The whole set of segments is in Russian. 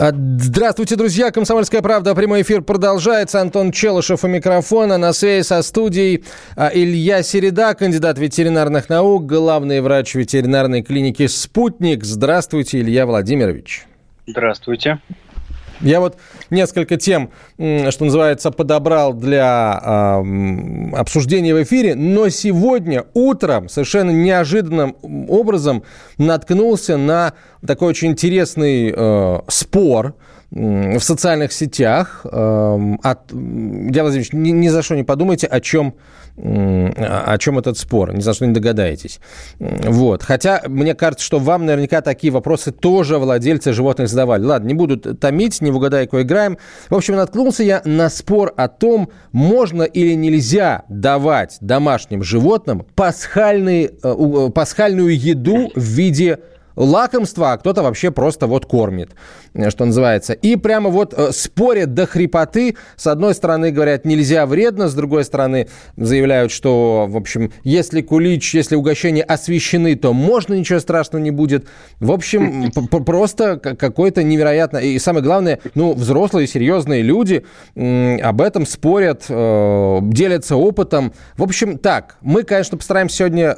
А, здравствуйте, друзья. Комсомольская правда. Прямой эфир продолжается. Антон Челышев у микрофона. На связи со студией а, Илья Середа, кандидат ветеринарных наук, главный врач ветеринарной клиники «Спутник». Здравствуйте, Илья Владимирович. Здравствуйте. Я вот несколько тем, что называется, подобрал для э, обсуждения в эфире, но сегодня утром совершенно неожиданным образом наткнулся на такой очень интересный э, спор в социальных сетях. Э, от, я, Владимирович, ни, ни за что не подумайте, о чем о чем этот спор, ни за что не догадаетесь. Вот. Хотя мне кажется, что вам наверняка такие вопросы тоже владельцы животных задавали. Ладно, не буду томить, не в угадайку играем. В общем, наткнулся я на спор о том, можно или нельзя давать домашним животным пасхальные, э, пасхальную еду в виде лакомства, а кто-то вообще просто вот кормит, э, что называется. И прямо вот э, спорят до хрипоты. С одной стороны говорят, нельзя вредно, с другой стороны заявляют, что, в общем, если кулич, если угощения освещены, то можно, ничего страшного не будет. В общем, просто какой-то невероятно... И самое главное, ну, взрослые, серьезные люди об этом спорят, э, делятся опытом. В общем, так, мы, конечно, постараемся сегодня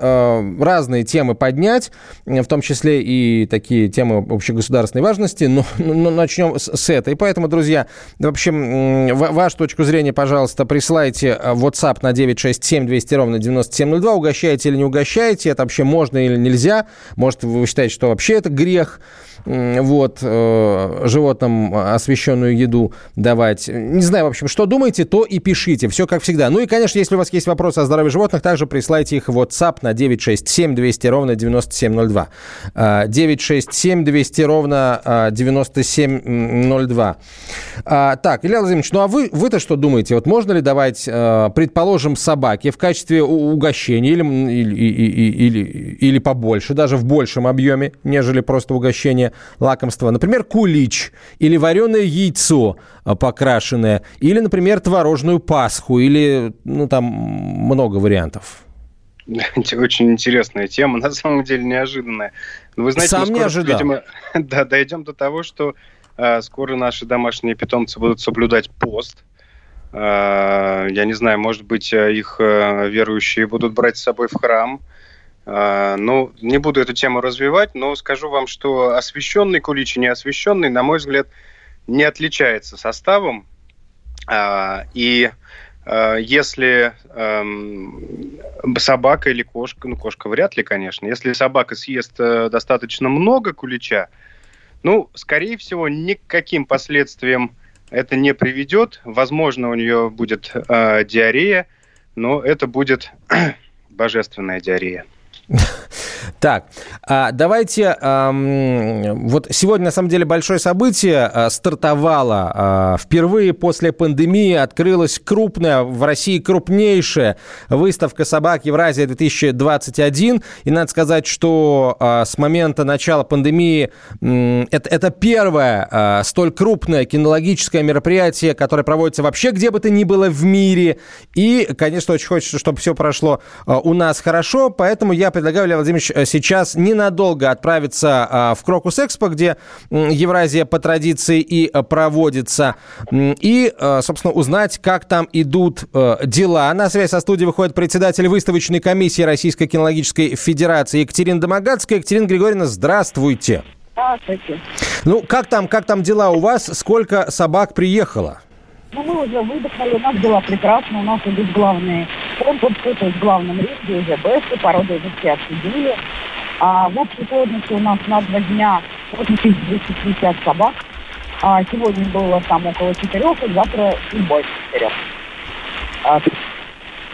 разные темы поднять, в том числе и такие темы общегосударственной важности, но, но начнем с, с этой. Поэтому, друзья, в общем, вашу точку зрения, пожалуйста, присылайте в WhatsApp на 967 200 ровно 9702. Угощаете или не угощаете, это вообще можно или нельзя. Может, вы считаете, что вообще это грех вот, э, животным освещенную еду давать. Не знаю, в общем, что думаете, то и пишите. Все как всегда. Ну и, конечно, если у вас есть вопросы о здоровье животных, также присылайте их в WhatsApp на 967 200 ровно 9702. 967 200 ровно 9702. А, так, Илья Владимирович, ну а вы, вы-то что думаете? Вот можно ли давать, э, предположим, собаке в качестве угощения или, или, или, или побольше, даже в большем объеме, нежели просто угощение, лакомства. Например, кулич или вареное яйцо а, покрашенное, или, например, творожную пасху, или, ну, там много вариантов. Очень интересная тема, на самом деле неожиданная. Вы знаете, Сам скоро, не ожидал. Видимо, да, дойдем до того, что э, скоро наши домашние питомцы будут соблюдать пост. Э, я не знаю, может быть, их э, верующие будут брать с собой в храм. Ну, не буду эту тему развивать, но скажу вам, что освещенный кулич и неосвещенный, на мой взгляд, не отличается составом. А, и а, если собака или кошка, ну, кошка вряд ли, конечно, если собака съест э, достаточно много кулича, ну, скорее всего, никаким последствиям это не приведет. Возможно, у нее будет э, диарея, но это будет божественная диарея. Так, а, давайте, вот сегодня на самом деле большое событие а, стартовало. А, впервые после пандемии открылась крупная, в России крупнейшая выставка собак Евразия 2021. И надо сказать, что с момента начала пандемии это, это первое столь крупное кинологическое мероприятие, которое проводится вообще где бы то ни было в мире. И, конечно, очень хочется, чтобы все прошло у нас хорошо, поэтому я предлагаю, Леонид Владимирович, э, сейчас ненадолго отправиться а, в Крокус Экспо, где Евразия по традиции и э, проводится, и, э, собственно, узнать, как там идут дела. На связь со студией выходит председатель выставочной комиссии Российской кинологической федерации Екатерина Домогацкая. Екатерина Григорьевна, здравствуйте. Здравствуйте. Ну, как там, как там дела у вас? Сколько собак приехало? Ну, мы уже выдохнули, у нас дела прекрасно, у нас идут главные конкурсы, то есть в главном ринге уже бесты, породы уже все обсудили. А в общей сложности у нас на два дня 8250 собак. А сегодня было там около четырех, и завтра и больше четырех. А,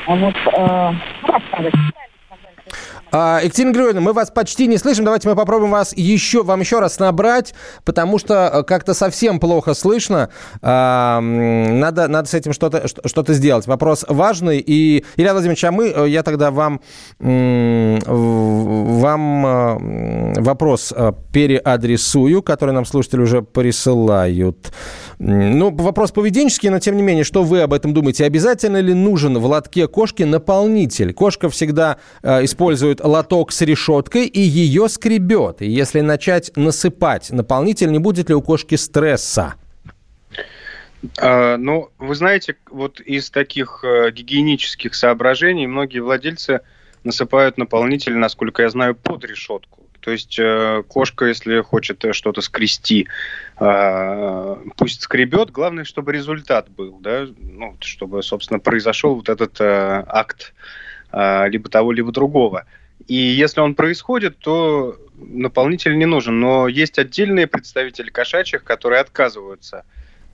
вот, э, ну, Екатерина Григорьевна, мы вас почти не слышим. Давайте мы попробуем вас еще, вам еще раз набрать, потому что э, как-то совсем плохо слышно. А, надо, надо с этим что-то что сделать. Вопрос важный. И, Илья Владимирович, а мы, э, я тогда вам, вам э, вопрос переадресую, который нам слушатели уже присылают. Ну, вопрос поведенческий, но тем не менее, что вы об этом думаете? Обязательно ли нужен в лотке кошки наполнитель? Кошка всегда э, использует лоток с решеткой и ее скребет. И если начать насыпать наполнитель, не будет ли у кошки стресса? А, ну, вы знаете, вот из таких э, гигиенических соображений многие владельцы насыпают наполнитель, насколько я знаю, под решетку. То есть э, кошка, если хочет что-то скрести, э, пусть скребет. Главное, чтобы результат был, да, ну, чтобы, собственно, произошел вот этот э, акт э, либо того, либо другого. И если он происходит, то наполнитель не нужен. Но есть отдельные представители кошачьих, которые отказываются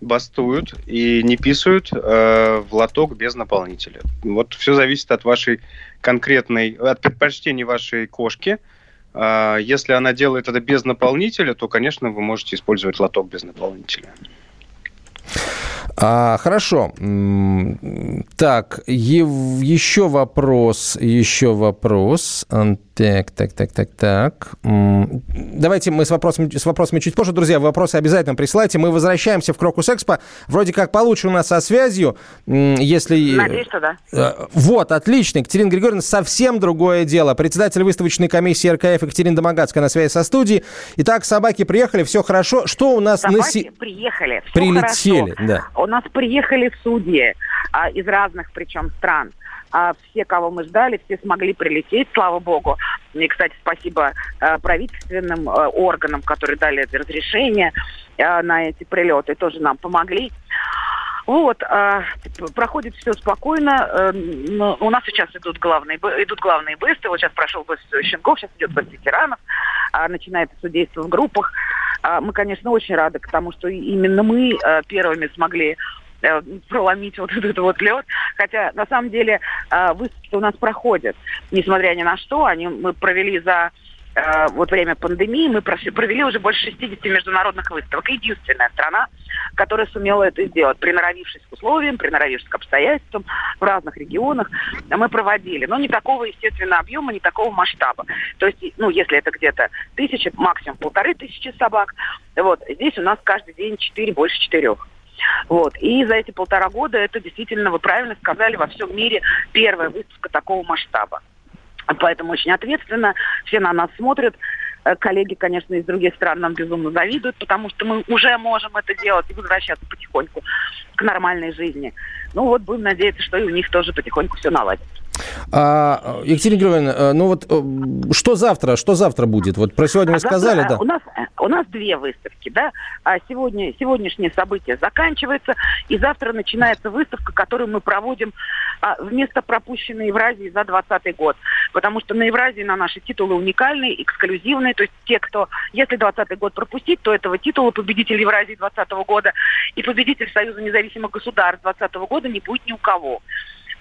бастуют и не писают э, в лоток без наполнителя. Вот все зависит от вашей конкретной, от предпочтений вашей кошки – если она делает это без наполнителя, то, конечно, вы можете использовать лоток без наполнителя. А, хорошо. Так, еще вопрос, еще вопрос. Так, так, так, так, так. Давайте мы с вопросами, с вопросами чуть позже. Друзья, вопросы обязательно присылайте. Мы возвращаемся в Крокус Экспо. Вроде как получше у нас со связью. Если... Надеюсь, что да. Э, вот, отлично. Екатерина Григорьевна, совсем другое дело. Председатель выставочной комиссии РКФ Екатерина Домогацкая на связи со студией. Итак, собаки приехали, все хорошо. Что у нас собаки на... приехали, все Прилетели, хорошо. да. У нас приехали судьи а, из разных, причем, стран а все, кого мы ждали, все смогли прилететь, слава богу. И, кстати, спасибо э, правительственным э, органам, которые дали разрешение э, на эти прилеты, тоже нам помогли. Вот, э, проходит все спокойно. Э, у нас сейчас идут главные, идут главные быстрые. Вот сейчас прошел быст щенков, сейчас идет быст ветеранов. Э, начинается судейство в группах. Э, мы, конечно, очень рады к тому, что именно мы э, первыми смогли Э, проломить вот этот вот лед. Хотя, на самом деле, э, выставки у нас проходят. Несмотря ни на что, они, мы провели за э, вот время пандемии, мы провели уже больше 60 международных выставок. Единственная страна, которая сумела это сделать, приноровившись к условиям, приноровившись к обстоятельствам в разных регионах, мы проводили. Но не такого, естественно, объема, не такого масштаба. То есть, ну, если это где-то тысяча, максимум полторы тысячи собак, вот, здесь у нас каждый день четыре, больше четырех. Вот. И за эти полтора года это действительно, вы правильно сказали, во всем мире первая выставка такого масштаба. Поэтому очень ответственно, все на нас смотрят. Э, коллеги, конечно, из других стран нам безумно завидуют, потому что мы уже можем это делать и возвращаться потихоньку к нормальной жизни. Ну вот будем надеяться, что и у них тоже потихоньку все наладится. А, Екатерина Григорьевна, э, ну вот э, что завтра, что завтра будет? Вот про сегодня вы а сказали, завтра, да? У нас, у нас две выставки, да. А сегодня, сегодняшнее событие заканчивается, и завтра начинается выставка, которую мы проводим а, вместо пропущенной Евразии за 2020 год. Потому что на Евразии на наши титулы уникальные, эксклюзивные. То есть те, кто, если 2020 год пропустить, то этого титула победитель Евразии 2020 года и победитель Союза независимых государств 2020 года не будет ни у кого.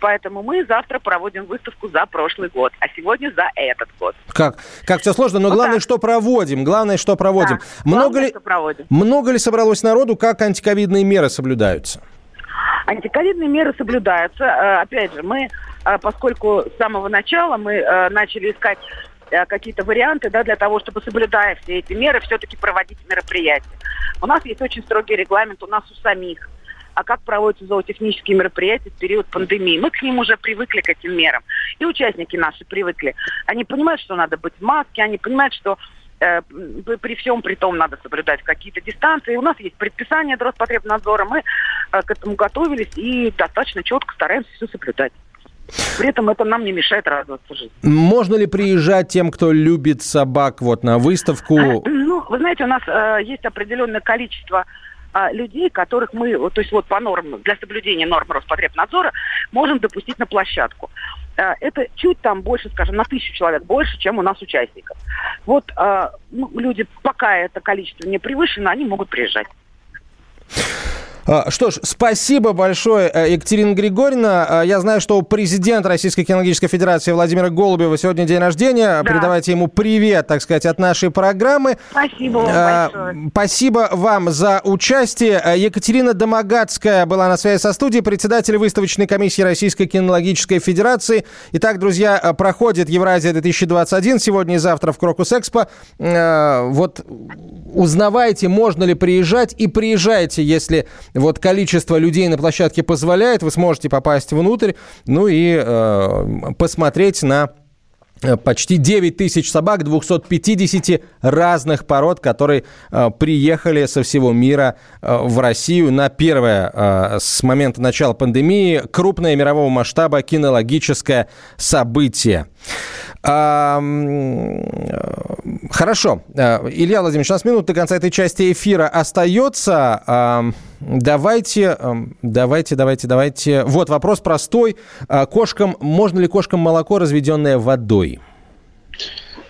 Поэтому мы завтра проводим выставку за прошлый год, а сегодня за этот год. Как, как все сложно, но вот главное, так. что проводим. Главное, что проводим. Да, много, главное, ли, что проводим. много ли собралось народу, как антиковидные меры соблюдаются? Антиковидные меры соблюдаются. Э, опять же, мы, э, поскольку с самого начала мы э, начали искать какие-то варианты да, для того, чтобы, соблюдая все эти меры, все-таки проводить мероприятия. У нас есть очень строгий регламент у нас у самих а как проводятся зоотехнические мероприятия в период пандемии. Мы к ним уже привыкли, к этим мерам. И участники наши привыкли. Они понимают, что надо быть в маске, они понимают, что э, при всем при том надо соблюдать какие-то дистанции. У нас есть предписание Роспотребнадзора, мы э, к этому готовились и достаточно четко стараемся все соблюдать. При этом это нам не мешает радоваться жизни. Можно ли приезжать тем, кто любит собак, вот на выставку? Ну, вы знаете, у нас э, есть определенное количество а, людей, которых мы, то есть вот по нормам, для соблюдения норм Роспотребнадзора, можем допустить на площадку. А, это чуть там больше, скажем, на тысячу человек больше, чем у нас участников. Вот а, ну, люди, пока это количество не превышено, они могут приезжать. А, что ж, спасибо большое, э, Екатерина Григорьевна. А, я знаю, что у президента Российской кинологической федерации Владимира Голубева сегодня день рождения. Да. Передавайте ему привет, так сказать, от нашей программы. Спасибо вам а, большое. Спасибо вам за участие. Екатерина Домогацкая была на связи со студией, председатель выставочной комиссии Российской кинологической федерации. Итак, друзья, проходит Евразия 2021 сегодня и завтра в Крокус Экспо. Вот узнавайте, можно ли приезжать, и приезжайте, если вот количество людей на площадке позволяет, вы сможете попасть внутрь, ну и э, посмотреть на э, почти 9 тысяч собак 250 разных пород, которые э, приехали со всего мира э, в Россию на первое э, с момента начала пандемии крупное мирового масштаба кинологическое событие. А, хорошо. Э, Илья Владимирович, у нас минут до конца этой части эфира остается. Давайте, давайте, давайте, давайте. Вот вопрос простой. А, кошкам, можно ли кошкам молоко, разведенное водой?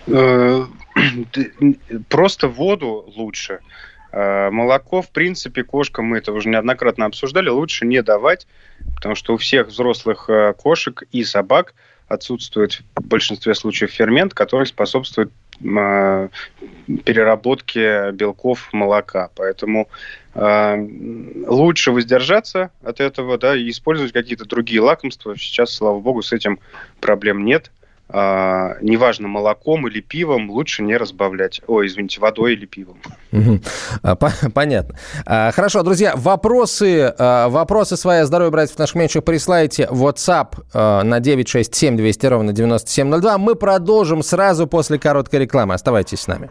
Э, просто воду лучше. Э, молоко, в принципе, кошкам, мы это уже неоднократно обсуждали, лучше не давать, потому что у всех взрослых кошек и собак – отсутствует в большинстве случаев фермент, который способствует э, переработке белков молока. Поэтому э, лучше воздержаться от этого, да, и использовать какие-то другие лакомства. Сейчас, слава богу, с этим проблем нет а, неважно, молоком или пивом, лучше не разбавлять. Ой, извините, водой или пивом. А, понятно. А, хорошо, друзья, вопросы, а, вопросы свои здоровье братьев наших меньших присылайте WhatsApp на 967 200 ровно 9702. Мы продолжим сразу после короткой рекламы. Оставайтесь с нами.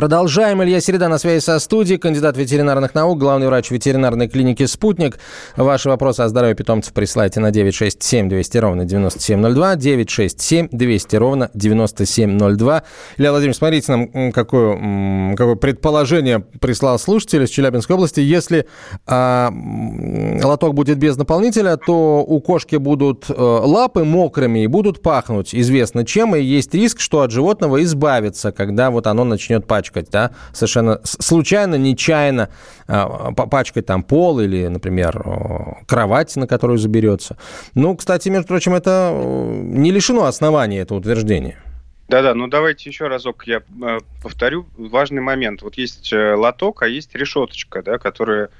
Продолжаем. Илья Середа на связи со студией, кандидат ветеринарных наук, главный врач ветеринарной клиники «Спутник». Ваши вопросы о здоровье питомцев присылайте на 967 200 ровно 9702, 967 200 ровно 9702. Илья Владимирович, смотрите нам, какое, какое предположение прислал слушатель из Челябинской области. Если а, лоток будет без наполнителя, то у кошки будут а, лапы мокрыми и будут пахнуть известно чем, и есть риск, что от животного избавиться, когда вот оно начнет пачкать пачкать, да, совершенно случайно, нечаянно а, пачкать там пол или, например, кровать, на которую заберется. Ну, кстати, между прочим, это не лишено основания, это утверждение. Да-да, ну давайте еще разок я э, повторю важный момент. Вот есть э, лоток, а есть решеточка, да, которая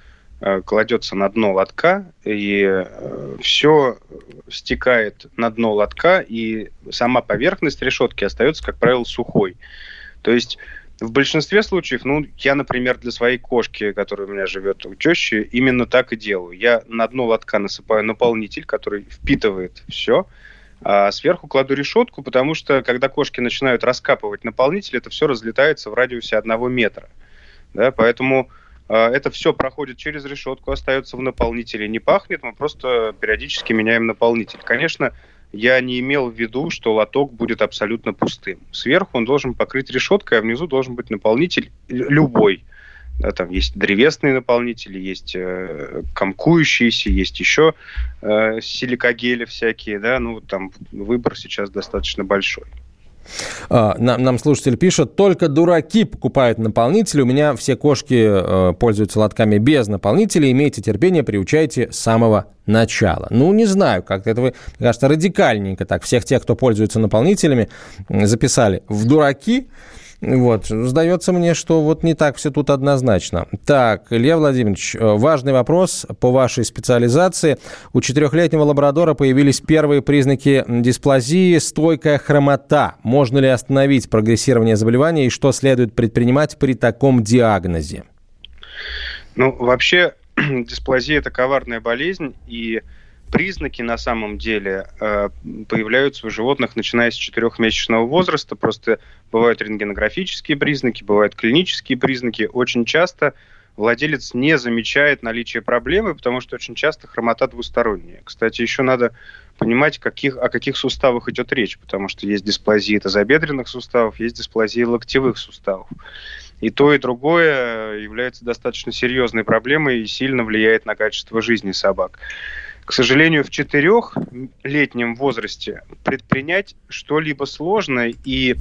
э, кладется на дно лотка, и все стекает на дно лотка, и сама поверхность решетки остается, как правило, сухой. То есть в большинстве случаев, ну, я, например, для своей кошки, которая у меня живет у тещи, именно так и делаю. Я на дно лотка насыпаю наполнитель, который впитывает все, а сверху кладу решетку, потому что, когда кошки начинают раскапывать наполнитель, это все разлетается в радиусе одного метра. Да, поэтому э, это все проходит через решетку, остается в наполнителе, не пахнет, мы просто периодически меняем наполнитель. Конечно, я не имел в виду, что лоток будет абсолютно пустым. Сверху он должен покрыть решеткой, а внизу должен быть наполнитель любой. Да, там есть древесные наполнители, есть э, комкующиеся, есть еще э, силикогели всякие, да, ну там выбор сейчас достаточно большой. А, нам, слушатель пишет, только дураки покупают наполнители. У меня все кошки э, пользуются лотками без наполнителей. Имейте терпение, приучайте с самого начала. Ну, не знаю, как это вы, мне кажется, радикальненько так. Всех тех, кто пользуется наполнителями, записали в дураки. Вот. Сдается мне, что вот не так все тут однозначно. Так, Илья Владимирович, э, важный вопрос по вашей специализации. У четырехлетнего лабрадора появились первые признаки дисплазии, стойкая хромота. Можно ли остановить прогрессирование заболевания и что следует предпринимать при таком диагнозе? Ну, вообще, дисплазия – это коварная болезнь, и признаки на самом деле э, появляются у животных, начиная с четырехмесячного возраста. Просто бывают рентгенографические признаки, бывают клинические признаки. Очень часто владелец не замечает наличие проблемы, потому что очень часто хромота двусторонняя. Кстати, еще надо понимать, каких, о каких суставах идет речь, потому что есть дисплазия тазобедренных суставов, есть дисплазия локтевых суставов. И то, и другое является достаточно серьезной проблемой и сильно влияет на качество жизни собак. К сожалению, в четырехлетнем возрасте предпринять что-либо сложно, и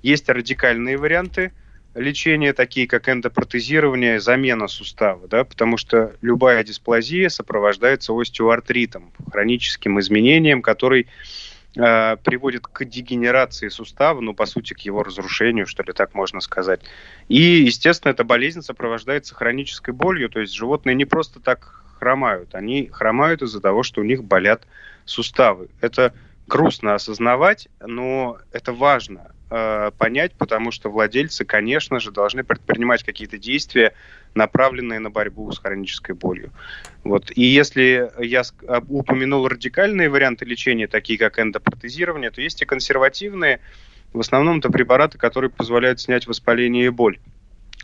есть радикальные варианты лечения, такие как эндопротезирование, замена сустава, да, потому что любая дисплазия сопровождается остеоартритом, хроническим изменением, который э, приводит к дегенерации сустава, ну, по сути, к его разрушению, что ли, так можно сказать. И, естественно, эта болезнь сопровождается хронической болью, то есть животные не просто так хромают. Они хромают из-за того, что у них болят суставы. Это грустно осознавать, но это важно э, понять, потому что владельцы, конечно же, должны предпринимать какие-то действия, направленные на борьбу с хронической болью. Вот. И если я упомянул радикальные варианты лечения, такие как эндопротезирование, то есть и консервативные, в основном это препараты, которые позволяют снять воспаление и боль.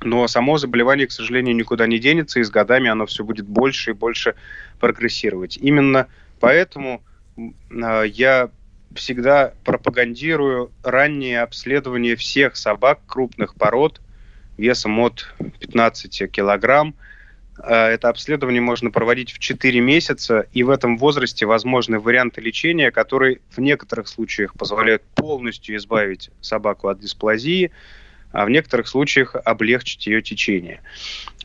Но само заболевание, к сожалению, никуда не денется, и с годами оно все будет больше и больше прогрессировать. Именно поэтому э, я всегда пропагандирую раннее обследование всех собак крупных пород весом от 15 килограмм. Э, это обследование можно проводить в 4 месяца, и в этом возрасте возможны варианты лечения, которые в некоторых случаях позволяют полностью избавить собаку от дисплазии, а в некоторых случаях облегчить ее течение.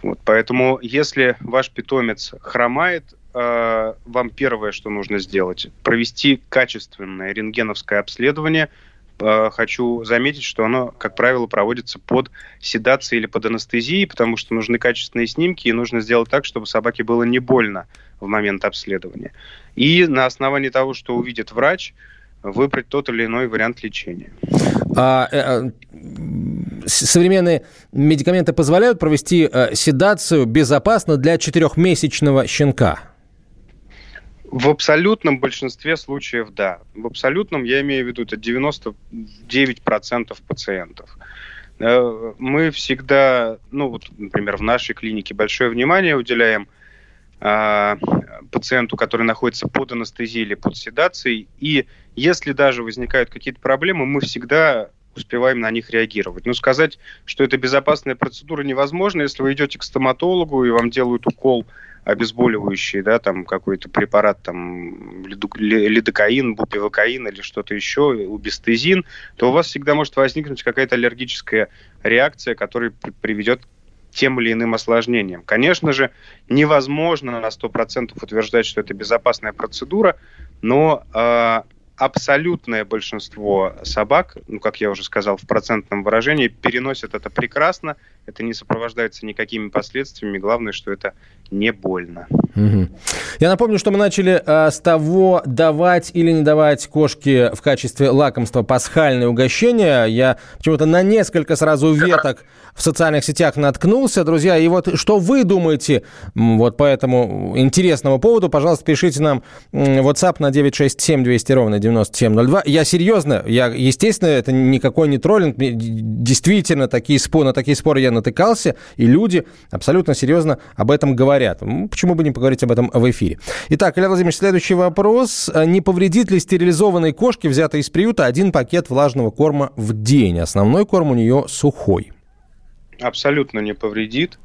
Вот, поэтому, если ваш питомец хромает, э, вам первое, что нужно сделать, провести качественное рентгеновское обследование. Э, хочу заметить, что оно, как правило, проводится под седацией или под анестезией, потому что нужны качественные снимки, и нужно сделать так, чтобы собаке было не больно в момент обследования. И на основании того, что увидит врач, выбрать тот или иной вариант лечения. А, э, современные медикаменты позволяют провести э, седацию безопасно для четырехмесячного щенка? В абсолютном большинстве случаев да. В абсолютном я имею в виду это 99% пациентов. Э, мы всегда, ну вот, например, в нашей клинике большое внимание уделяем а, пациенту, который находится под анестезией или под седацией. И если даже возникают какие-то проблемы, мы всегда успеваем на них реагировать. Но сказать, что это безопасная процедура невозможно, если вы идете к стоматологу и вам делают укол обезболивающий, да, там какой-то препарат, там, лидокаин, бупивокаин или что-то еще, убистезин, то у вас всегда может возникнуть какая-то аллергическая реакция, которая приведет тем или иным осложнениям. Конечно же, невозможно на 100% утверждать, что это безопасная процедура, но э, абсолютное большинство собак, ну, как я уже сказал, в процентном выражении, переносят это прекрасно, это не сопровождается никакими последствиями, главное, что это не больно. Угу. Я напомню, что мы начали э, с того, давать или не давать кошке в качестве лакомства пасхальное угощение. Я почему-то на несколько сразу веток в социальных сетях наткнулся, друзья. И вот что вы думаете вот по этому интересному поводу, пожалуйста, пишите нам WhatsApp на 967 200 ровно 9702. Я серьезно, я, естественно, это никакой не троллинг. Действительно, такие споры, на такие споры я натыкался, и люди абсолютно серьезно об этом говорят. Почему бы не поговорить об этом в эфире? Итак, Илья Владимирович, следующий вопрос. Не повредит ли стерилизованной кошке, взятой из приюта, один пакет влажного корма в день? Основной корм у нее сухой. Абсолютно не повредит.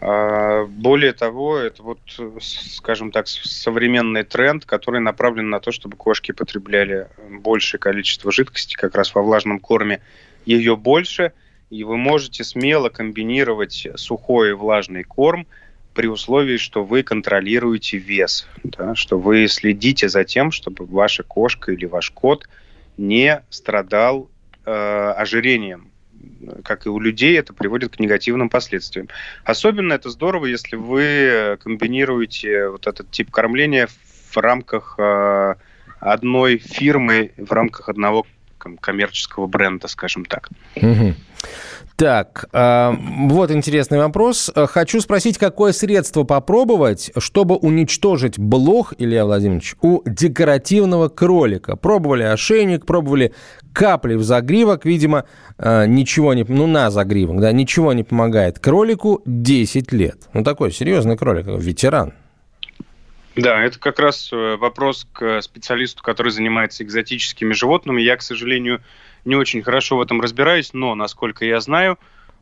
А, более того, это вот, скажем так, современный тренд, который направлен на то, чтобы кошки потребляли большее количество жидкости, как раз во влажном корме ее больше – и вы можете смело комбинировать сухой и влажный корм при условии, что вы контролируете вес, да, что вы следите за тем, чтобы ваша кошка или ваш кот не страдал э, ожирением. как и у людей, это приводит к негативным последствиям. Особенно это здорово, если вы комбинируете вот этот тип кормления в рамках э, одной фирмы, в рамках одного коммерческого бренда, скажем так. Угу. Так, э, вот интересный вопрос. Хочу спросить, какое средство попробовать, чтобы уничтожить блох, Илья Владимирович, у декоративного кролика? Пробовали ошейник, пробовали капли в загривок, видимо, э, ничего не... Ну, на загривок, да, ничего не помогает. Кролику 10 лет. Ну, такой серьезный кролик, ветеран. Да, это как раз э, вопрос к специалисту, который занимается экзотическими животными. Я, к сожалению, не очень хорошо в этом разбираюсь, но, насколько я знаю,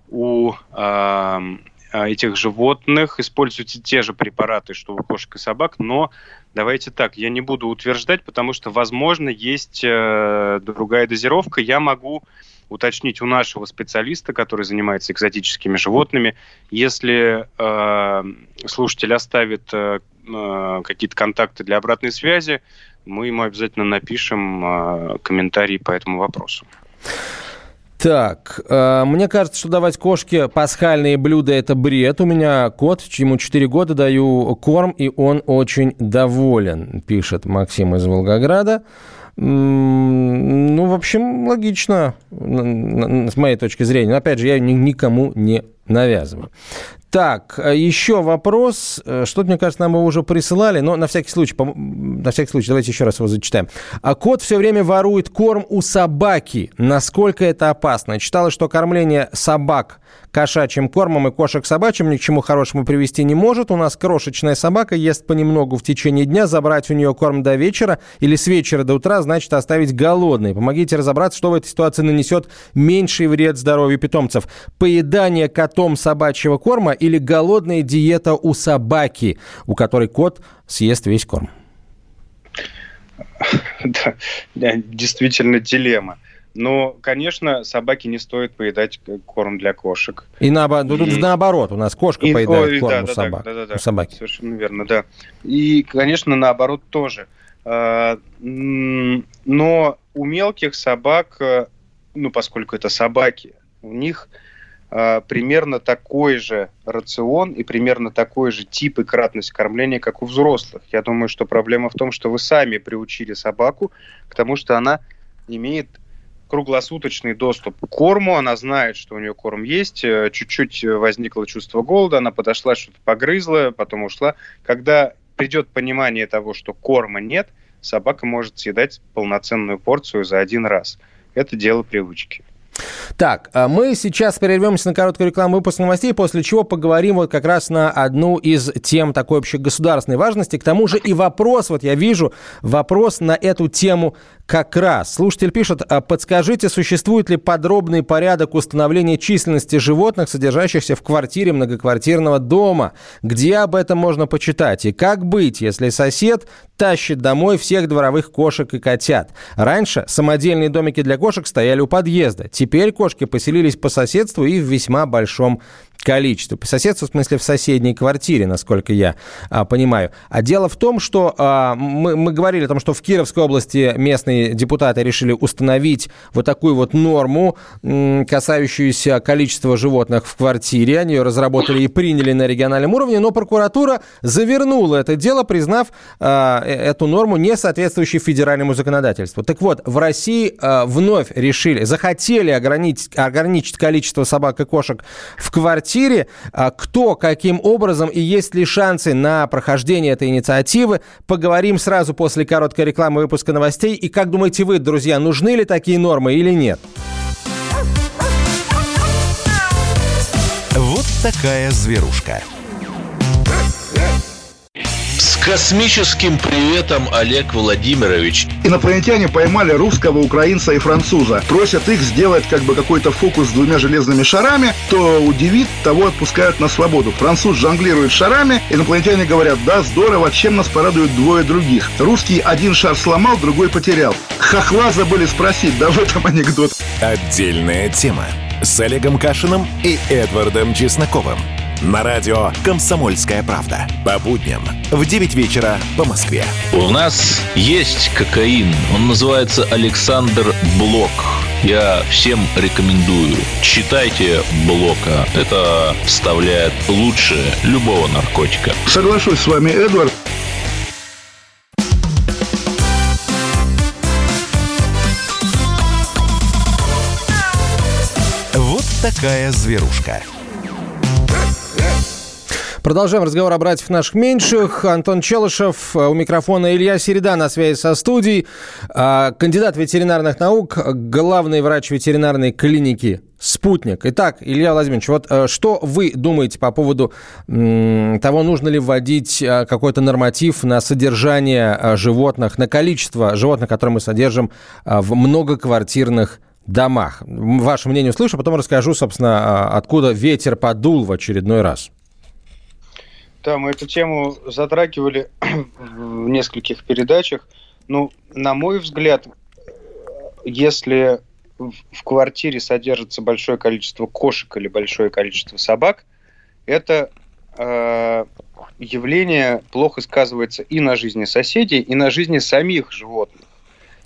у э, этих животных используются те же препараты, что у кошек и собак, но давайте так, я не буду утверждать, потому что, возможно, есть э, другая дозировка. Я могу уточнить у нашего специалиста, который занимается экзотическими животными. Если э, слушатель оставит э, э какие-то контакты для обратной связи, мы ему обязательно напишем э, комментарий по этому вопросу. Так, э, мне кажется, что давать кошке пасхальные блюда – это бред. У меня кот, ему 4 года, даю корм, и он очень доволен, пишет Максим из Волгограда. Ну, в общем, логично, с моей точки зрения. Но, опять же, я никому не навязываю. Так, э, еще вопрос. Э, что-то, мне кажется, нам его уже присылали, но на всякий случай, на всякий случай, давайте еще раз его зачитаем. А кот все время ворует корм у собаки. Насколько это опасно? Читала, что кормление собак кошачьим кормом и кошек собачьим ни к чему хорошему привести не может. У нас крошечная собака ест понемногу в течение дня. Забрать у нее корм до вечера или с вечера до утра значит оставить голодной. Помогите разобраться, что в этой ситуации нанесет меньший вред здоровью питомцев. Поедание котом собачьего корма или голодная диета у собаки, у которой кот съест весь корм. Да, действительно дилемма. Но, конечно, собаке не стоит поедать корм для кошек. И, наоборот, ну, и... тут наоборот, у нас кошка и... поедает Ой, корм да, у, да, собак, да, да, да, у собаки. Совершенно верно, да. И, конечно, наоборот тоже. А, но у мелких собак, э, ну, поскольку это собаки, у них а, примерно такой же рацион и примерно такой же тип и кратность кормления, как у взрослых. Я думаю, что проблема в том, что вы сами приучили собаку к тому, что она имеет круглосуточный доступ к корму, она знает, что у нее корм есть, э, чуть-чуть возникло чувство голода, она подошла, что-то погрызла, потом ушла. Когда придет понимание того, что корма нет, собака может съедать полноценную порцию за один раз. Это дело привычки. Так, а мы сейчас прервемся на короткую рекламу выпуск новостей, после чего поговорим вот как раз на одну из тем такой общегосударственной важности. К тому же и вопрос, вот я вижу, вопрос на эту тему как раз. Слушатель пишет, «А подскажите, существует ли подробный порядок установления численности животных, содержащихся в квартире многоквартирного дома? Где об этом можно почитать? И как быть, если сосед тащит домой всех дворовых кошек и котят? Раньше самодельные домики для кошек стояли у подъезда. Теперь кошки поселились по соседству и в весьма большом количестве. По соседству, в смысле, в соседней квартире, насколько я а, понимаю. А дело в том, что а, мы, мы говорили о том, что в Кировской области местные депутаты решили установить вот такую вот норму, касающуюся количества животных в квартире. Они ее разработали и приняли на региональном уровне, но прокуратура завернула это дело, признав а, э, эту норму не соответствующей федеральному законодательству. Так вот, в России а, вновь решили, захотели ограничить, ограничить количество собак и кошек в квартире квартире. А кто, каким образом и есть ли шансы на прохождение этой инициативы, поговорим сразу после короткой рекламы выпуска новостей. И как думаете вы, друзья, нужны ли такие нормы или нет? Вот такая зверушка космическим приветом, Олег Владимирович. Инопланетяне поймали русского, украинца и француза. Просят их сделать как бы какой-то фокус с двумя железными шарами. То удивит, того отпускают на свободу. Француз жонглирует шарами. Инопланетяне говорят, да, здорово, чем нас порадуют двое других. Русский один шар сломал, другой потерял. Хохла забыли спросить, да в этом анекдот. Отдельная тема с Олегом Кашиным и Эдвардом Чесноковым на радио «Комсомольская правда». По будням в 9 вечера по Москве. У нас есть кокаин. Он называется Александр Блок. Я всем рекомендую. Читайте Блока. Это вставляет лучше любого наркотика. Соглашусь с вами, Эдвард. Вот такая зверушка. Продолжаем разговор о братьях наших меньших. Антон Челышев, у микрофона Илья Середа на связи со студией. А, кандидат ветеринарных наук, главный врач ветеринарной клиники «Спутник». Итак, Илья Владимирович, вот э, что вы думаете по поводу того, нужно ли вводить э, какой-то норматив на содержание э, животных, на количество животных, которые мы содержим в многоквартирных домах? Ваше мнение услышу, потом расскажу, собственно, откуда ветер подул в очередной раз. Да, мы эту тему затрагивали в нескольких передачах. Ну, на мой взгляд, если в квартире содержится большое количество кошек или большое количество собак, это э, явление плохо сказывается и на жизни соседей, и на жизни самих животных.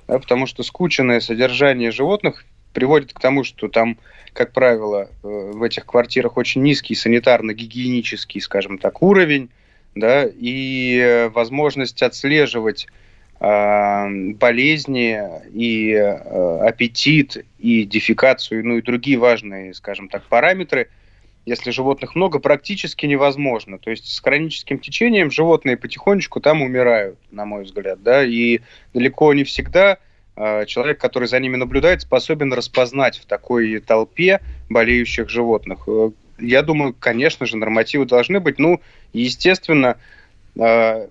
Да, потому что скученное содержание животных приводит к тому, что там как правило, э, в этих квартирах очень низкий санитарно-гигиенический, скажем так, уровень, да, и э, возможность отслеживать э, болезни и э, аппетит, и дефекацию, ну и другие важные, скажем так, параметры, если животных много, практически невозможно. То есть с хроническим течением животные потихонечку там умирают, на мой взгляд, да, и далеко не всегда человек, который за ними наблюдает, способен распознать в такой толпе болеющих животных. Э, я думаю, конечно же, нормативы должны быть. Ну, естественно, э,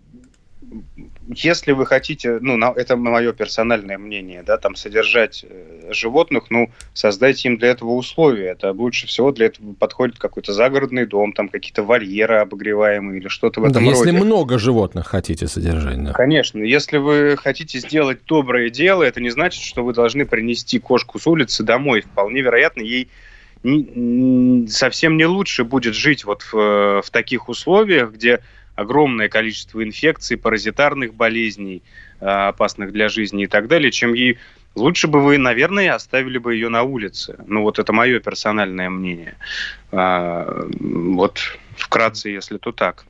если вы хотите, ну, это мое персональное мнение, да, там содержать э, животных, ну, создайте им для этого условия. Это лучше всего для этого подходит какой-то загородный дом, там какие-то вольеры обогреваемые или что-то в этом да, роде. Если много животных хотите содержать, да. Конечно. Если вы хотите сделать доброе дело, это не значит, что вы должны принести кошку с улицы домой. Вполне вероятно, ей совсем не лучше будет жить вот в, в таких условиях, где огромное количество инфекций, паразитарных болезней, э, опасных для жизни и так далее, чем ей Лучше бы вы, наверное, оставили бы ее на улице. Ну, вот это мое персональное мнение. А, вот вкратце, если то так.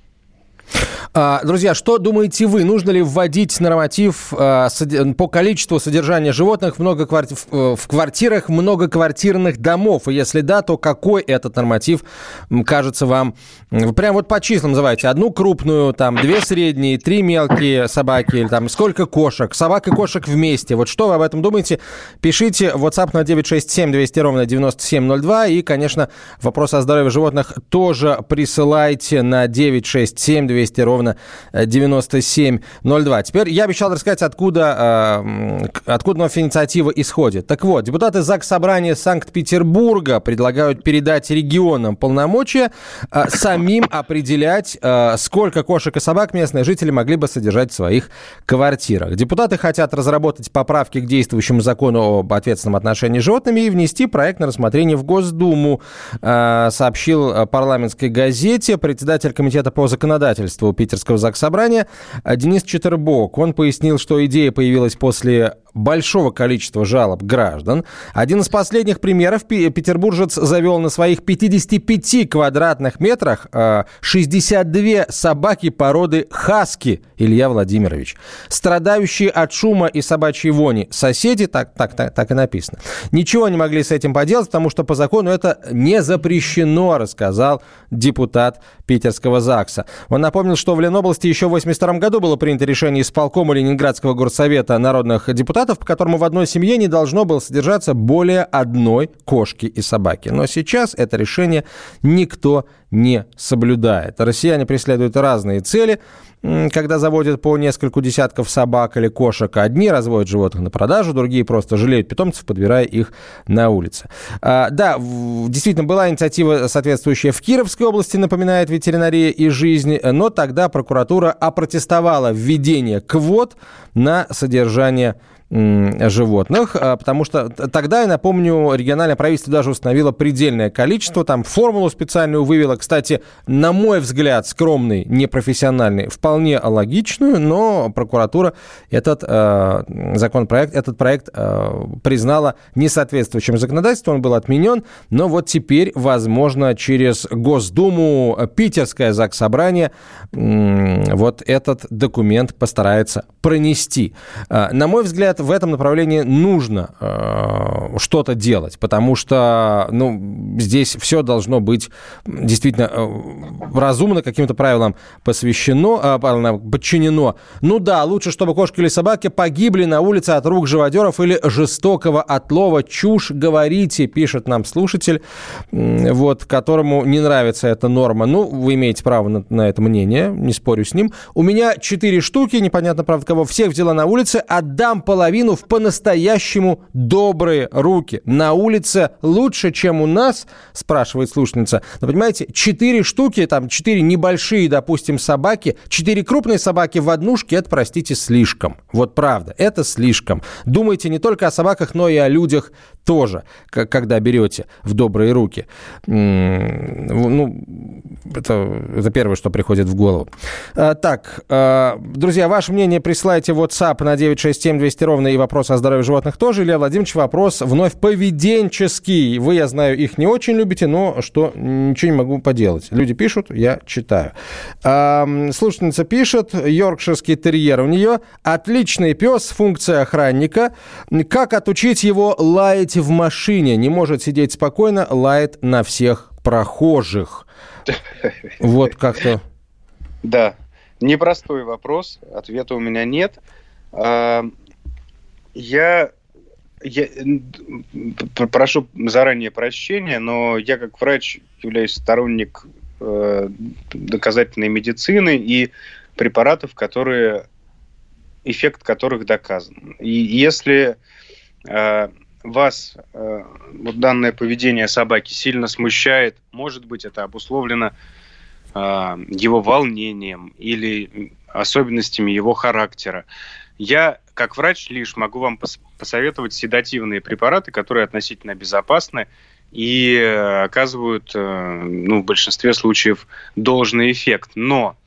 А, друзья, что думаете вы? Нужно ли вводить норматив а, по количеству содержания животных в, многокварти... в квартирах многоквартирных домов? И если да, то какой этот норматив кажется вам? Прям вот по числам называйте. Одну крупную, там, две средние, три мелкие собаки, или там сколько кошек? Собак и кошек вместе. Вот что вы об этом думаете? Пишите WhatsApp на 967 200 ровно 9702. И, конечно, вопрос о здоровье животных тоже присылайте на 967 200 ровно 9702. Теперь я обещал рассказать, откуда, э, откуда новая инициатива исходит. Так вот, депутаты ЗАГС Собрания Санкт-Петербурга предлагают передать регионам полномочия э, самим определять, э, сколько кошек и собак местные жители могли бы содержать в своих квартирах. Депутаты хотят разработать поправки к действующему закону об ответственном отношении с животными и внести проект на рассмотрение в Госдуму, сообщил парламентской газете председатель комитета по законодательству законодательства Питерского Заксобрания Денис Четербок. Он пояснил, что идея появилась после большого количества жалоб граждан. Один из последних примеров петербуржец завел на своих 55 квадратных метрах 62 э, собаки породы хаски, Илья Владимирович. Страдающие от шума и собачьей вони соседи, так, так, так, так и написано, ничего не могли с этим поделать, потому что по закону это не запрещено, рассказал депутат питерского ЗАГСа. Он напомнил, что в Ленобласти еще в 1982 году было принято решение исполкома Ленинградского горсовета народных депутатов, по которому в одной семье не должно было содержаться более одной кошки и собаки. Но сейчас это решение никто не соблюдает. Россияне преследуют разные цели, когда заводят по нескольку десятков собак или кошек. Одни разводят животных на продажу, другие просто жалеют питомцев, подбирая их на улице. А, да, действительно, была инициатива соответствующая в Кировской области, напоминает ветеринария и жизнь, но тогда прокуратура опротестовала введение квот на содержание животных, а, потому что тогда, я напомню, региональное правительство даже установило предельное количество, там формулу специальную вывело, кстати, на мой взгляд, скромный, непрофессиональный, вполне логичную, но прокуратура этот э, законопроект, этот проект э, признала несоответствующим законодательству, он был отменен, но вот теперь, возможно, через Госдуму, Питерское ЗАГС-собрание э, вот этот документ постарается пронести. Э, на мой взгляд, в этом направлении нужно э, что-то делать, потому что ну, здесь все должно быть действительно э, разумно, каким-то правилам посвящено, э, подчинено. Ну да, лучше, чтобы кошки или собаки погибли на улице от рук живодеров или жестокого отлова. Чушь говорите, пишет нам слушатель, вот, которому не нравится эта норма. Ну, вы имеете право на, на это мнение, не спорю с ним. У меня четыре штуки, непонятно, правда, кого, всех взяла на улице, отдам половину половину в по-настоящему добрые руки. На улице лучше, чем у нас, спрашивает слушательница. Но понимаете, четыре штуки, там четыре небольшие, допустим, собаки, четыре крупные собаки в однушке, это, простите, слишком. Вот правда, это слишком. Думайте не только о собаках, но и о людях тоже, когда берете в добрые руки. Ну, это, это первое, что приходит в голову. А, так, а, друзья, ваше мнение присылайте в WhatsApp на 967 200 ровно и вопрос о здоровье животных тоже. Илья Владимирович, вопрос вновь поведенческий. Вы, я знаю, их не очень любите, но что, ничего не могу поделать. Люди пишут, я читаю. А, слушательница пишет, йоркширский терьер у нее, отличный пес, функция охранника. Как отучить его лаять в машине, не может сидеть спокойно, лает на всех прохожих. Вот как-то. Да, непростой вопрос, ответа у меня нет. Я, я прошу заранее прощения, но я как врач являюсь сторонник э, доказательной медицины и препаратов, которые эффект которых доказан. И если э, вас э, вот данное поведение собаки сильно смущает, может быть, это обусловлено э, его волнением или особенностями его характера. Я, как врач, лишь могу вам пос посоветовать седативные препараты, которые относительно безопасны и э, оказывают, э, ну, в большинстве случаев должный эффект. Но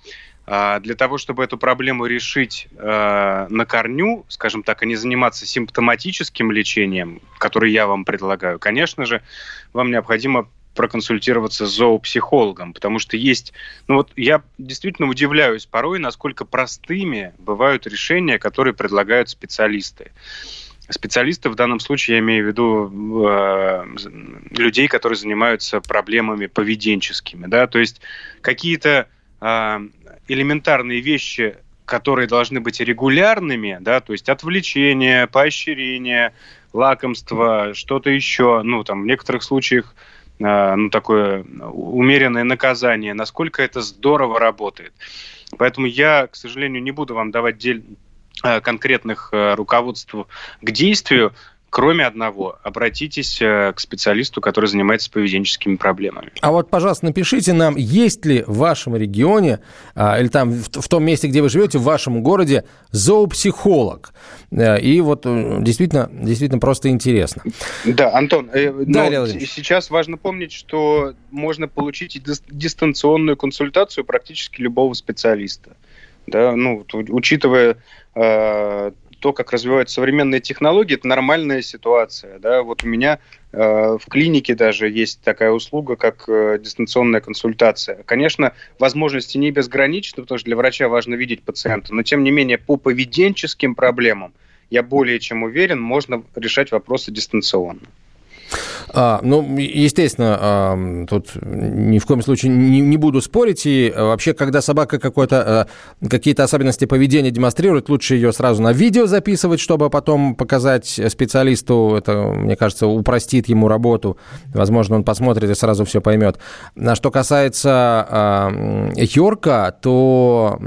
а, для того, чтобы эту проблему решить э, на корню, скажем так, а не заниматься симптоматическим лечением, которое я вам предлагаю, конечно же, вам необходимо проконсультироваться с зоопсихологом, потому что есть... Ну вот я действительно удивляюсь порой, насколько простыми бывают решения, которые предлагают специалисты. Специалисты в данном случае я имею в виду э, людей, которые занимаются проблемами поведенческими, да, то есть какие-то э, элементарные вещи, которые должны быть регулярными, да, то есть отвлечение, поощрение, лакомство, что-то еще, ну, там, в некоторых случаях, ну, такое умеренное наказание, насколько это здорово работает. Поэтому я, к сожалению, не буду вам давать дель э, конкретных э, руководств к действию, Кроме одного, обратитесь э, к специалисту, который занимается поведенческими проблемами. А вот, пожалуйста, напишите нам, есть ли в вашем регионе а, или там в, в том месте, где вы живете, в вашем городе зоопсихолог. Э, и вот э, действительно, действительно просто интересно. Да, Антон, э, да, но сейчас важно помнить, что можно получить дистанционную консультацию практически любого специалиста. Да, ну, учитывая э, то, как развиваются современные технологии, это нормальная ситуация. Да? Вот у меня э, в клинике даже есть такая услуга, как э, дистанционная консультация. Конечно, возможности не безграничны, потому что для врача важно видеть пациента, но тем не менее по поведенческим проблемам я более чем уверен, можно решать вопросы дистанционно. А, ну, естественно, а, тут ни в коем случае не, не буду спорить. И а, вообще, когда собака какой-то, а, какие-то особенности поведения демонстрирует, лучше ее сразу на видео записывать, чтобы потом показать специалисту. Это, мне кажется, упростит ему работу. Возможно, он посмотрит и сразу все поймет. А что касается а, Йорка, то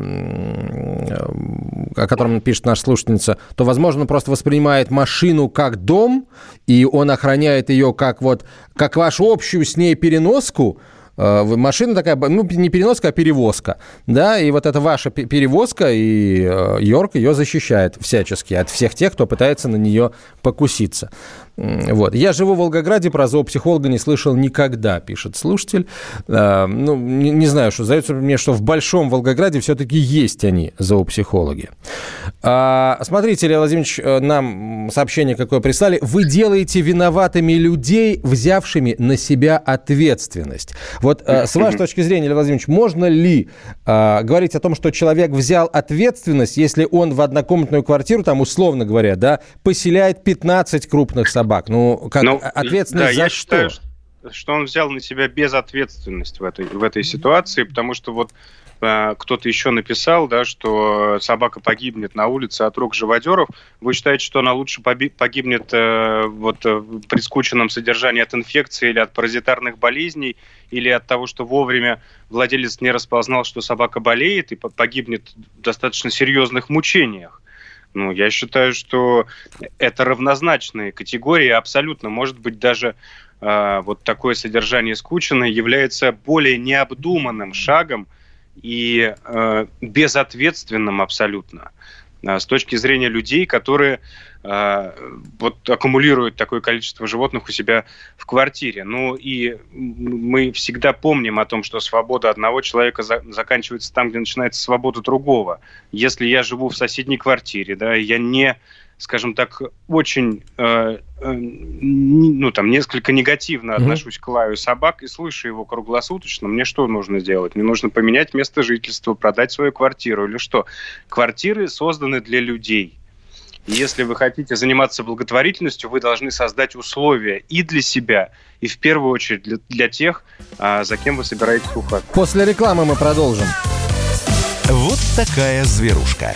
о котором пишет наша слушательница, то, возможно, он просто воспринимает машину как дом, и он охраняет ее как вот, как вашу общую с ней переноску, машина такая, ну, не переноска, а перевозка, да, и вот эта ваша перевозка, и э, Йорк ее защищает всячески от всех тех, кто пытается на нее покуситься. Вот. Я живу в Волгограде, про зоопсихолога не слышал никогда, пишет слушатель. А, ну, не, не знаю, что сдается мне, что в Большом Волгограде все-таки есть они, зоопсихологи. А, смотрите, Илья Владимирович, э, нам сообщение какое прислали. Вы делаете виноватыми людей, взявшими на себя ответственность. Вот а, с вашей точки зрения, Илья Владимирович, можно ли а, говорить о том, что человек взял ответственность, если он в однокомнатную квартиру, там, условно говоря, да, поселяет 15 крупных собак? Ну, как ну, ответственность да, за я что? Считаю, что он взял на себя безответственность в этой, в этой ситуации, потому что вот э, кто-то еще написал, да, что собака погибнет на улице от рук живодеров. Вы считаете, что она лучше погибнет э, вот, э, при скученном содержании от инфекции или от паразитарных болезней, или от того, что вовремя владелец не распознал, что собака болеет и погибнет в достаточно серьезных мучениях? Ну, я считаю, что это равнозначные категории. Абсолютно, может быть, даже э, вот такое содержание скученное является более необдуманным шагом и э, безответственным абсолютно э, с точки зрения людей, которые вот аккумулирует такое количество животных у себя в квартире. Ну и мы всегда помним о том, что свобода одного человека за, заканчивается там, где начинается свобода другого. Если я живу в соседней квартире, да, я не скажем так, очень, э, э, ну, там, несколько негативно отношусь mm-hmm. к лаю собак и слышу его круглосуточно, мне что нужно сделать? Мне нужно поменять место жительства, продать свою квартиру или что? Квартиры созданы для людей. Если вы хотите заниматься благотворительностью, вы должны создать условия и для себя, и в первую очередь для, для тех, а, за кем вы собираетесь ухаживать. После рекламы мы продолжим. Вот такая зверушка.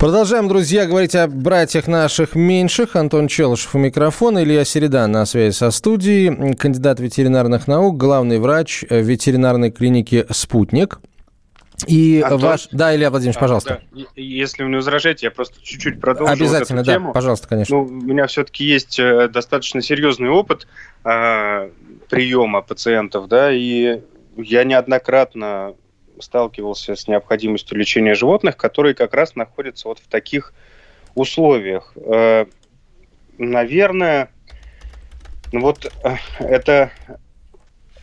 Продолжаем, друзья, говорить о братьях наших меньших. Антон Челышев у микрофона, Илья Середа на связи со студией, кандидат ветеринарных наук, главный врач ветеринарной клиники «Спутник». И Антон, ваш... Да, Илья Владимирович, а, пожалуйста. Да. Если вы не возражаете, я просто чуть-чуть продолжу Обязательно, вот эту да, тему. пожалуйста, конечно. Ну, у меня все-таки есть э, достаточно серьезный опыт э, приема пациентов, да, и я неоднократно сталкивался с необходимостью лечения животных, которые как раз находятся вот в таких условиях. Э, наверное, вот э, это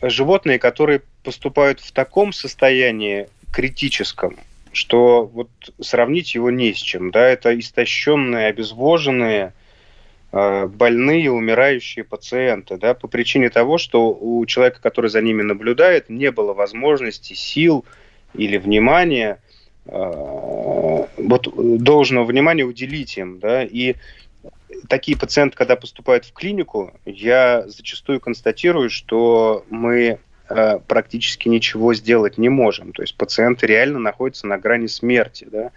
животные, которые поступают в таком состоянии критическом, что вот сравнить его не с чем. Да? Это истощенные, обезвоженные, э, больные, умирающие пациенты, да, по причине того, что у человека, который за ними наблюдает, не было возможности, сил, или внимание э, вот должного внимания уделить им, да, и такие пациенты, когда поступают в клинику, я зачастую констатирую, что мы э, практически ничего сделать не можем. То есть пациенты реально находятся на грани смерти, да,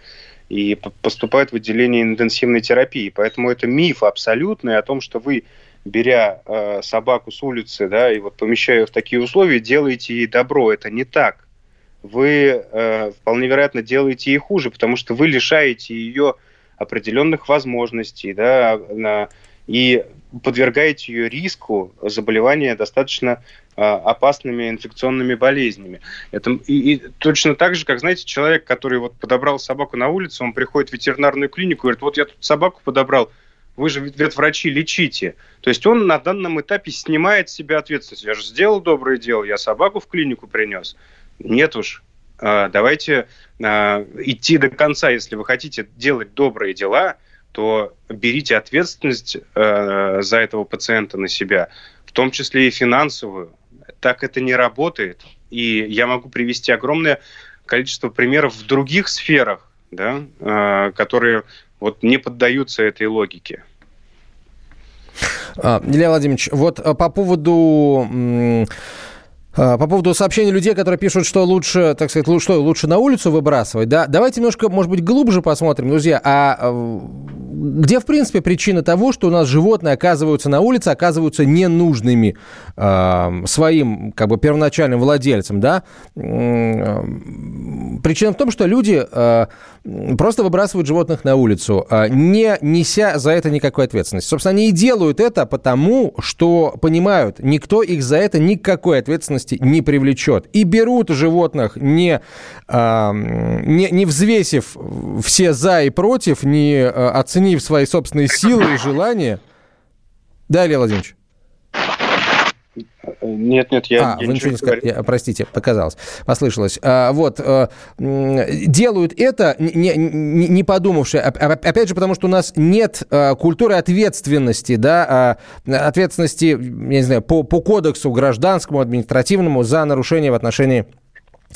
и поступают в отделение интенсивной терапии. Поэтому это миф абсолютный о том, что вы, беря э, собаку с улицы, да, и вот помещая ее в такие условия, делаете ей добро. Это не так вы э, вполне вероятно делаете ей хуже, потому что вы лишаете ее определенных возможностей, да, на, и подвергаете ее риску заболевания достаточно э, опасными инфекционными болезнями. Это, и, и точно так же, как, знаете, человек, который вот подобрал собаку на улице, он приходит в ветеринарную клинику и говорит, вот я тут собаку подобрал, вы же ветврачи, лечите. То есть он на данном этапе снимает с себя ответственность. Я же сделал доброе дело, я собаку в клинику принес. Нет уж. А, давайте а, идти до конца, если вы хотите делать добрые дела, то берите ответственность э, за этого пациента на себя, в том числе и финансовую. Так это не работает. И я могу привести огромное количество примеров в других сферах, да, которые вот не поддаются этой логике. А, Илья Владимирович, вот по поводу а, по поводу сообщений людей, которые пишут, что лучше, так сказать, что лучше на улицу выбрасывать, да, давайте немножко, может быть, глубже посмотрим, друзья, а, а где, в принципе, причина того, что у нас животные оказываются на улице, оказываются ненужными э, своим, как бы, первоначальным владельцам, да? Причина в том, что люди э, просто выбрасывают животных на улицу, э, не неся за это никакой ответственности. Собственно, они и делают это потому, что понимают, никто их за это никакой ответственности не привлечет. И берут животных, не, э, не, не взвесив все за и против, не оценив свои собственные силы и желания. Да, Илья Владимирович? Нет, нет, я, а, я вы ничего не сказали. Простите, показалось, послышалось. А, вот, а, делают это, не, не, не подумавши, опять же, потому что у нас нет а, культуры ответственности, да, а, ответственности, я не знаю, по, по кодексу гражданскому, административному за нарушение в отношении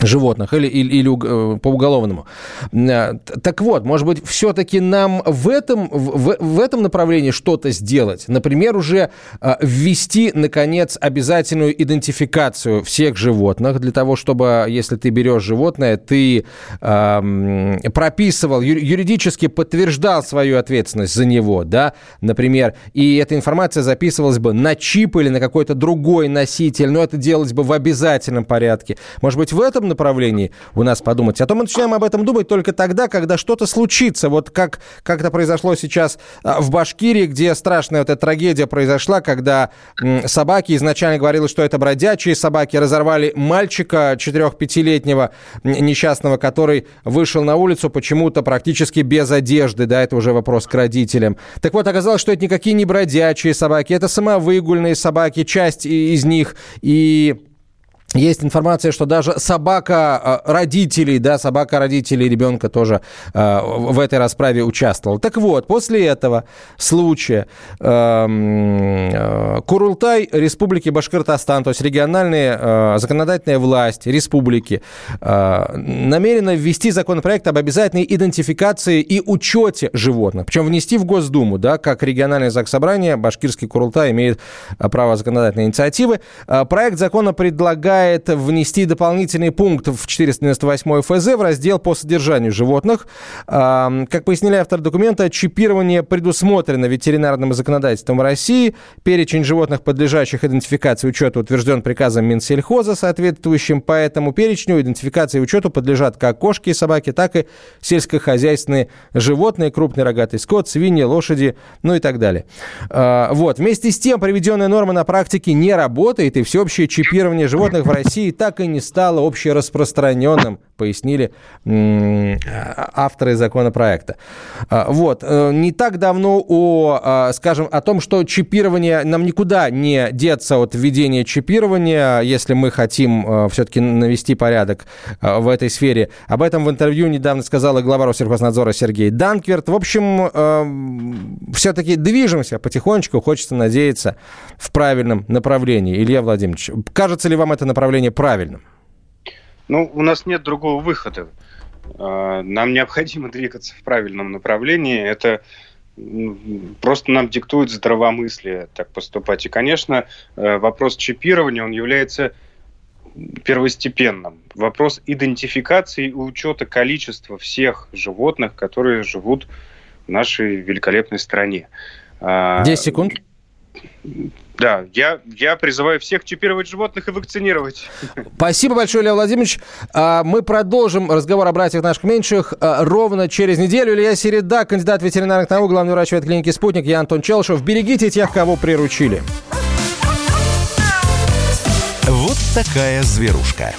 животных или, или, или э, по уголовному. Э, так вот, может быть, все-таки нам в этом, в, в этом направлении что-то сделать? Например, уже э, ввести, наконец, обязательную идентификацию всех животных для того, чтобы, если ты берешь животное, ты э, прописывал, юридически подтверждал свою ответственность за него, да, например, и эта информация записывалась бы на чип или на какой-то другой носитель, но это делалось бы в обязательном порядке. Может быть, в этом этом направлении у нас подумать. А то мы начинаем об этом думать только тогда, когда что-то случится. Вот как, как это произошло сейчас а, в Башкирии, где страшная вот эта трагедия произошла, когда собаки изначально говорили, что это бродячие собаки, разорвали мальчика 4-5-летнего несчастного, который вышел на улицу почему-то практически без одежды. Да, это уже вопрос к родителям. Так вот, оказалось, что это никакие не бродячие собаки, это самовыгульные собаки, часть из них. И есть информация, что даже собака э, родителей, да, собака родителей ребенка тоже э, в этой расправе участвовала. Так вот, после этого случая эм, э, Курултай Республики Башкортостан, то есть региональная э, законодательная власть республики, э, намерена ввести законопроект об обязательной идентификации и учете животных. Причем внести в Госдуму, да, как региональное заксобрание, Башкирский Курултай имеет э, право законодательной инициативы. Э, проект закона предлагает предлагает внести дополнительный пункт в 498 ФЗ в раздел по содержанию животных. Как пояснили автор документа, чипирование предусмотрено ветеринарным законодательством России. Перечень животных, подлежащих идентификации и учету, утвержден приказом Минсельхоза, соответствующим по этому перечню. Идентификации и учету подлежат как кошки и собаки, так и сельскохозяйственные животные, крупный рогатый скот, свиньи, лошади, ну и так далее. А, вот. Вместе с тем, приведенная норма на практике не работает, и всеобщее чипирование животных в России так и не стало общераспространенным, пояснили авторы законопроекта. А, вот. Э, не так давно о, а, скажем, о том, что чипирование, нам никуда не деться от введения чипирования, если мы хотим э, все-таки навести порядок э, в этой сфере. Об этом в интервью недавно сказала глава Россельхознадзора Сергей Данкверт. В общем, все-таки движемся потихонечку, хочется надеяться, в правильном направлении. Илья Владимирович, кажется ли вам это направление правильным? Ну, у нас нет другого выхода. А, нам необходимо двигаться в правильном направлении. Это просто нам диктует здравомыслие так поступать. И, конечно, э, вопрос чипирования, он является первостепенным. Вопрос идентификации и учета количества всех животных, которые живут в нашей великолепной стране. 10 а, секунд. Да, я, я призываю всех чипировать животных и вакцинировать. Спасибо большое, Илья Владимирович. А, мы продолжим разговор о братьях наших меньших а, ровно через неделю. Илья Середа, кандидат ветеринарных наук, главный врач ветклиники «Спутник». Я Антон Челшев. Берегите тех, кого приручили. Вот такая зверушка.